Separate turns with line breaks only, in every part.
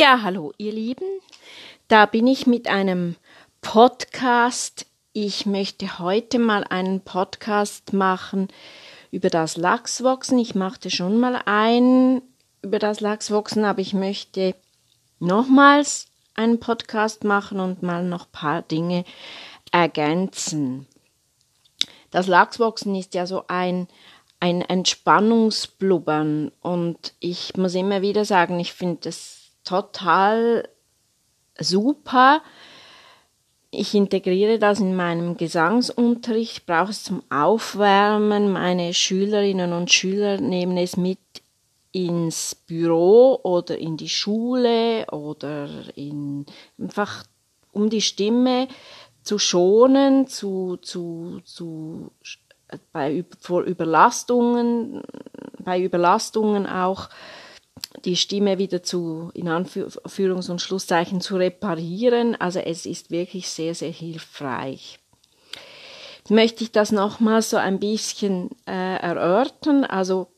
Ja, hallo ihr Lieben. Da bin ich mit einem Podcast. Ich möchte heute mal einen Podcast machen über das Lachswachsen. Ich machte schon mal einen über das Lachswachsen, aber ich möchte nochmals einen Podcast machen und mal noch ein paar Dinge ergänzen. Das Lachswachsen ist ja so ein ein Entspannungsblubbern und ich muss immer wieder sagen, ich finde das total super. Ich integriere das in meinem Gesangsunterricht, brauche es zum Aufwärmen. Meine Schülerinnen und Schüler nehmen es mit ins Büro oder in die Schule oder in einfach um die Stimme zu schonen, zu, zu, zu bei vor Überlastungen, bei Überlastungen auch die Stimme wieder zu, in Anführungs- und Schlusszeichen, zu reparieren. Also es ist wirklich sehr, sehr hilfreich. Jetzt möchte ich das nochmal so ein bisschen äh, erörtern. Also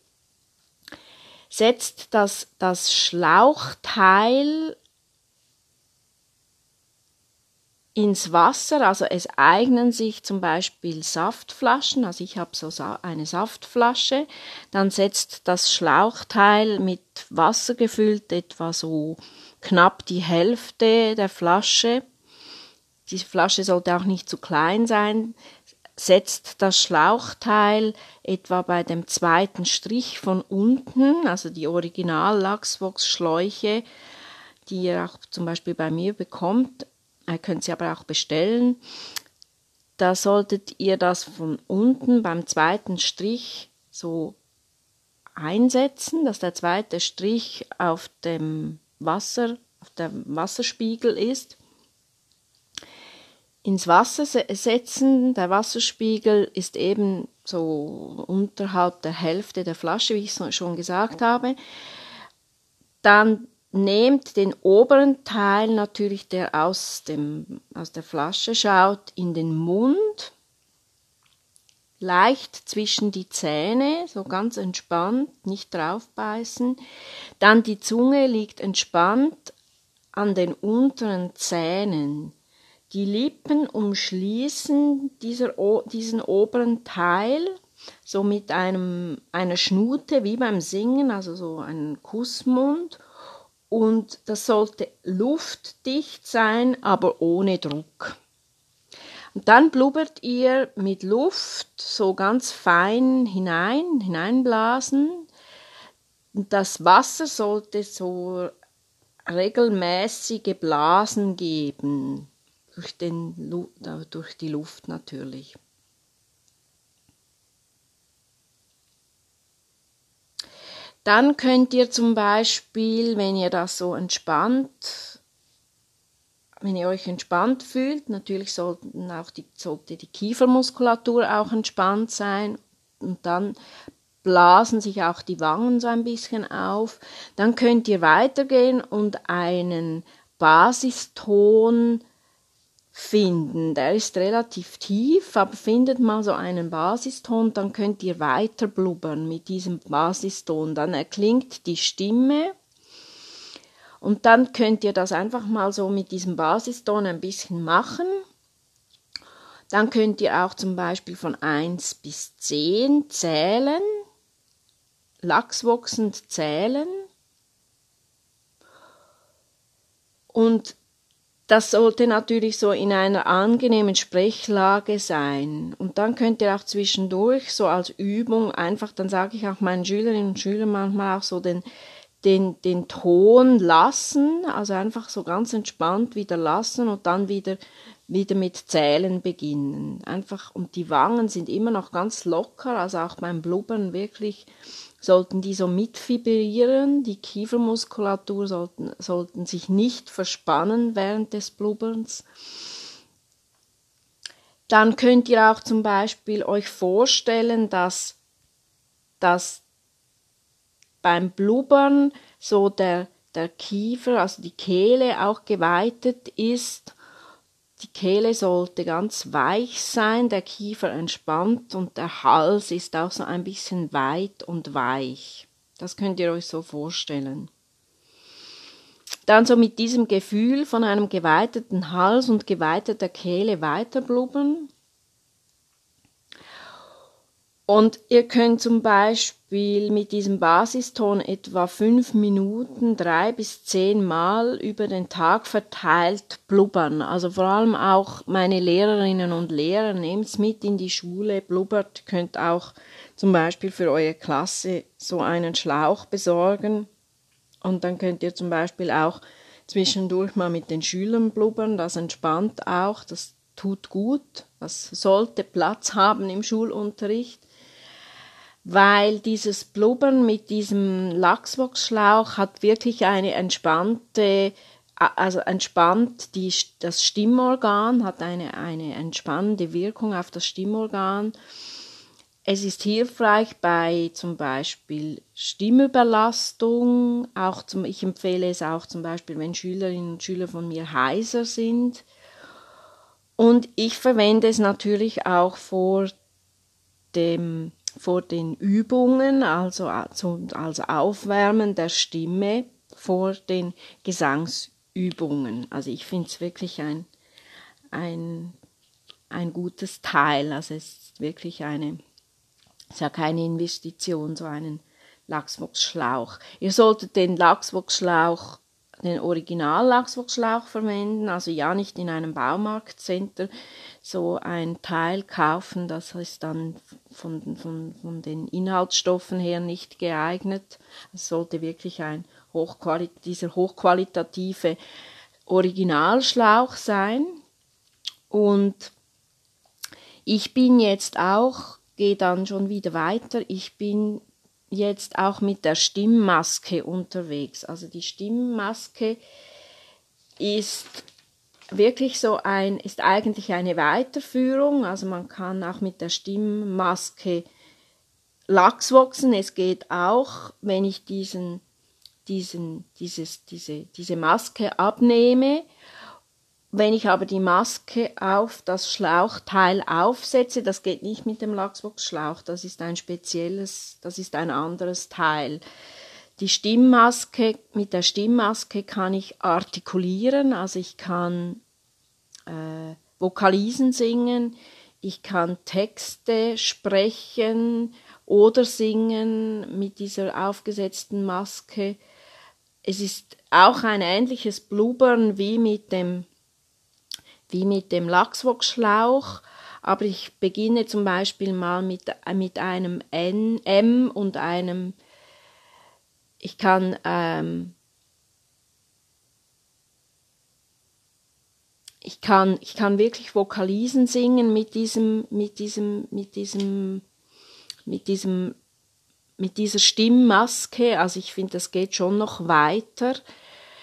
setzt das, das Schlauchteil ins Wasser. Also es eignen sich zum Beispiel Saftflaschen. Also ich habe so eine Saftflasche. Dann setzt das Schlauchteil mit Wasser gefüllt etwa so knapp die Hälfte der Flasche. Die Flasche sollte auch nicht zu klein sein. Setzt das Schlauchteil etwa bei dem zweiten Strich von unten, also die Original Lachsvox Schläuche, die ihr auch zum Beispiel bei mir bekommt, Ihr könnt sie aber auch bestellen. Da solltet ihr das von unten beim zweiten Strich so einsetzen, dass der zweite Strich auf dem Wasser, auf dem Wasserspiegel ist. Ins Wasser setzen, der Wasserspiegel ist eben so unterhalb der Hälfte der Flasche, wie ich schon gesagt habe. Dann nehmt den oberen Teil natürlich, der aus, dem, aus der Flasche schaut, in den Mund, leicht zwischen die Zähne, so ganz entspannt, nicht draufbeißen. Dann die Zunge liegt entspannt an den unteren Zähnen. Die Lippen umschließen dieser, diesen oberen Teil, so mit einem, einer Schnute wie beim Singen, also so einen Kussmund und das sollte luftdicht sein, aber ohne Druck. Und dann blubbert ihr mit Luft so ganz fein hinein, hineinblasen. Und das Wasser sollte so regelmäßige Blasen geben, durch, den, durch die Luft natürlich. Dann könnt ihr zum Beispiel, wenn ihr das so entspannt, wenn ihr euch entspannt fühlt, natürlich sollten auch die, sollte die Kiefermuskulatur auch entspannt sein und dann blasen sich auch die Wangen so ein bisschen auf. Dann könnt ihr weitergehen und einen Basiston finden. Der ist relativ tief, aber findet mal so einen Basiston, dann könnt ihr weiter blubbern mit diesem Basiston. Dann erklingt die Stimme und dann könnt ihr das einfach mal so mit diesem Basiston ein bisschen machen. Dann könnt ihr auch zum Beispiel von 1 bis 10 zählen, lachswachsend zählen. Und das sollte natürlich so in einer angenehmen Sprechlage sein. Und dann könnt ihr auch zwischendurch so als Übung einfach, dann sage ich auch meinen Schülerinnen und Schülern manchmal auch so den, den, den Ton lassen, also einfach so ganz entspannt wieder lassen und dann wieder, wieder mit Zählen beginnen. Einfach, und die Wangen sind immer noch ganz locker, also auch beim Blubbern wirklich sollten die so mitfibrieren, die Kiefermuskulatur sollten, sollten sich nicht verspannen während des Blubberns. Dann könnt ihr auch zum Beispiel euch vorstellen, dass, dass beim Blubbern so der, der Kiefer, also die Kehle auch geweitet ist die Kehle sollte ganz weich sein, der Kiefer entspannt und der Hals ist auch so ein bisschen weit und weich. Das könnt ihr euch so vorstellen. dann so mit diesem Gefühl von einem geweiteten Hals und geweiteter Kehle weiter blubbern. Und ihr könnt zum Beispiel mit diesem Basiston etwa fünf Minuten, drei bis zehn Mal über den Tag verteilt blubbern. Also vor allem auch meine Lehrerinnen und Lehrer, nehmt es mit in die Schule, blubbert, könnt auch zum Beispiel für eure Klasse so einen Schlauch besorgen. Und dann könnt ihr zum Beispiel auch zwischendurch mal mit den Schülern blubbern, das entspannt auch, das tut gut, das sollte Platz haben im Schulunterricht weil dieses Blubbern mit diesem Lachswachsschlauch hat wirklich eine entspannte, also entspannt die, das Stimmorgan, hat eine, eine entspannende Wirkung auf das Stimmorgan. Es ist hilfreich bei zum Beispiel Stimmüberlastung. Auch zum, ich empfehle es auch zum Beispiel, wenn Schülerinnen und Schüler von mir heiser sind. Und ich verwende es natürlich auch vor dem vor den Übungen, also als Aufwärmen der Stimme vor den Gesangsübungen. Also ich finde es wirklich ein, ein, ein gutes Teil. Also es ist wirklich eine, es ist ja keine Investition, so einen Lachswachsschlauch. Ihr solltet den Lachswachsschlauch den Original-Lachswachsschlauch verwenden, also ja nicht in einem Baumarktcenter so ein Teil kaufen, das ist dann von, von, von den Inhaltsstoffen her nicht geeignet. Es sollte wirklich ein Hochquali dieser hochqualitative Originalschlauch sein. Und ich bin jetzt auch, gehe dann schon wieder weiter, ich bin jetzt auch mit der Stimmmaske unterwegs. Also die Stimmmaske ist wirklich so ein, ist eigentlich eine Weiterführung. Also man kann auch mit der Stimmmaske Lachswachsen. Es geht auch, wenn ich diesen, diesen, dieses, diese, diese Maske abnehme wenn ich aber die Maske auf das Schlauchteil aufsetze, das geht nicht mit dem Lachswachsschlauch, das ist ein spezielles, das ist ein anderes Teil. Die Stimmmaske, mit der Stimmmaske kann ich artikulieren, also ich kann äh, Vokalisen singen, ich kann Texte sprechen oder singen mit dieser aufgesetzten Maske. Es ist auch ein ähnliches Blubbern wie mit dem wie mit dem Lachswachsschlauch, aber ich beginne zum Beispiel mal mit, mit einem N, M und einem, ich kann ähm, ich kann, ich kann wirklich Vokalisen singen mit diesem, mit diesem, mit diesem, mit diesem, mit dieser Stimmmaske. Also ich finde, das geht schon noch weiter.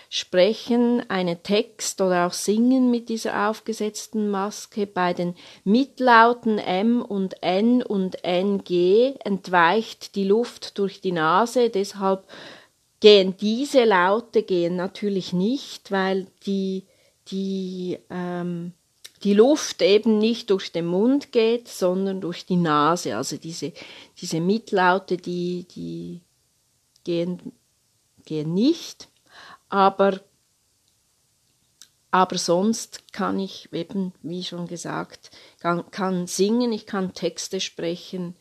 Sprechen, einen Text oder auch Singen mit dieser aufgesetzten Maske. Bei den Mitlauten M und N und NG entweicht die Luft durch die Nase, deshalb gehen diese Laute gehen natürlich nicht, weil die, die, ähm, die Luft eben nicht durch den Mund geht, sondern durch die Nase. Also diese, diese Mitlaute, die, die gehen, gehen nicht aber, aber sonst kann ich eben, wie schon gesagt, kann, kann singen, ich kann Texte sprechen.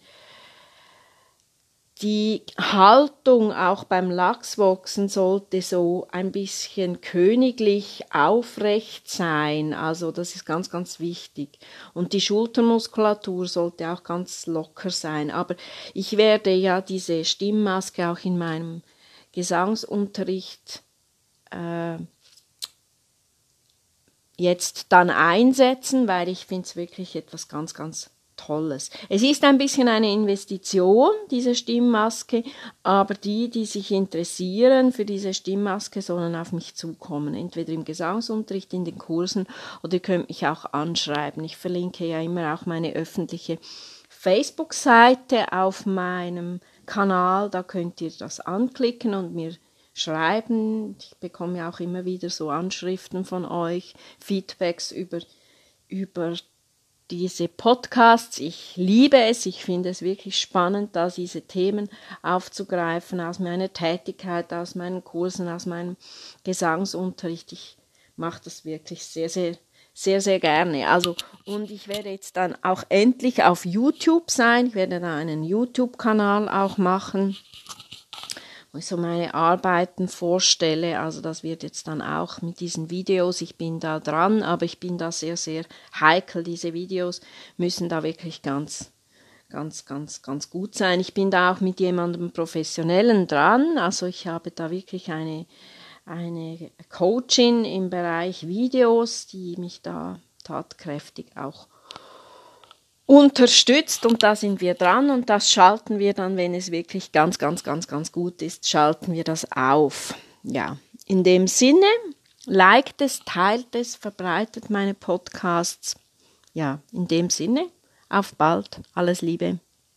Die Haltung auch beim Lachswachsen sollte so ein bisschen königlich aufrecht sein. Also das ist ganz, ganz wichtig. Und die Schultermuskulatur sollte auch ganz locker sein. Aber ich werde ja diese Stimmmaske auch in meinem Gesangsunterricht äh, jetzt dann einsetzen, weil ich finde es wirklich etwas ganz, ganz Tolles. Es ist ein bisschen eine Investition, diese Stimmmaske, aber die, die sich interessieren für diese Stimmmaske, sollen auf mich zukommen, entweder im Gesangsunterricht, in den Kursen oder ihr könnt mich auch anschreiben. Ich verlinke ja immer auch meine öffentliche Facebook-Seite auf meinem Kanal, da könnt ihr das anklicken und mir schreiben. Ich bekomme ja auch immer wieder so Anschriften von euch, Feedbacks über, über diese Podcasts. Ich liebe es, ich finde es wirklich spannend, da diese Themen aufzugreifen aus meiner Tätigkeit, aus meinen Kursen, aus meinem Gesangsunterricht. Ich mache das wirklich sehr, sehr, sehr, sehr gerne. Also, und ich werde jetzt dann auch endlich auf YouTube sein. Ich werde da einen YouTube-Kanal auch machen wo ich so meine Arbeiten vorstelle. Also das wird jetzt dann auch mit diesen Videos, ich bin da dran, aber ich bin da sehr, sehr heikel. Diese Videos müssen da wirklich ganz, ganz, ganz, ganz gut sein. Ich bin da auch mit jemandem Professionellen dran. Also ich habe da wirklich eine, eine Coachin im Bereich Videos, die mich da tatkräftig auch unterstützt und da sind wir dran und das schalten wir dann, wenn es wirklich ganz, ganz, ganz, ganz gut ist, schalten wir das auf. Ja, in dem Sinne, liked es, teilt es, verbreitet meine Podcasts. Ja, in dem Sinne, auf bald, alles Liebe.